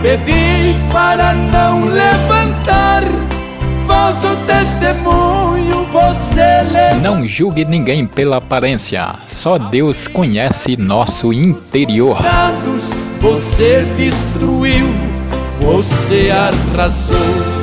Pedi para não levantar falso testemunho, você levou. Não julgue ninguém pela aparência, só Deus conhece nosso interior. Você destruiu, você arrasou.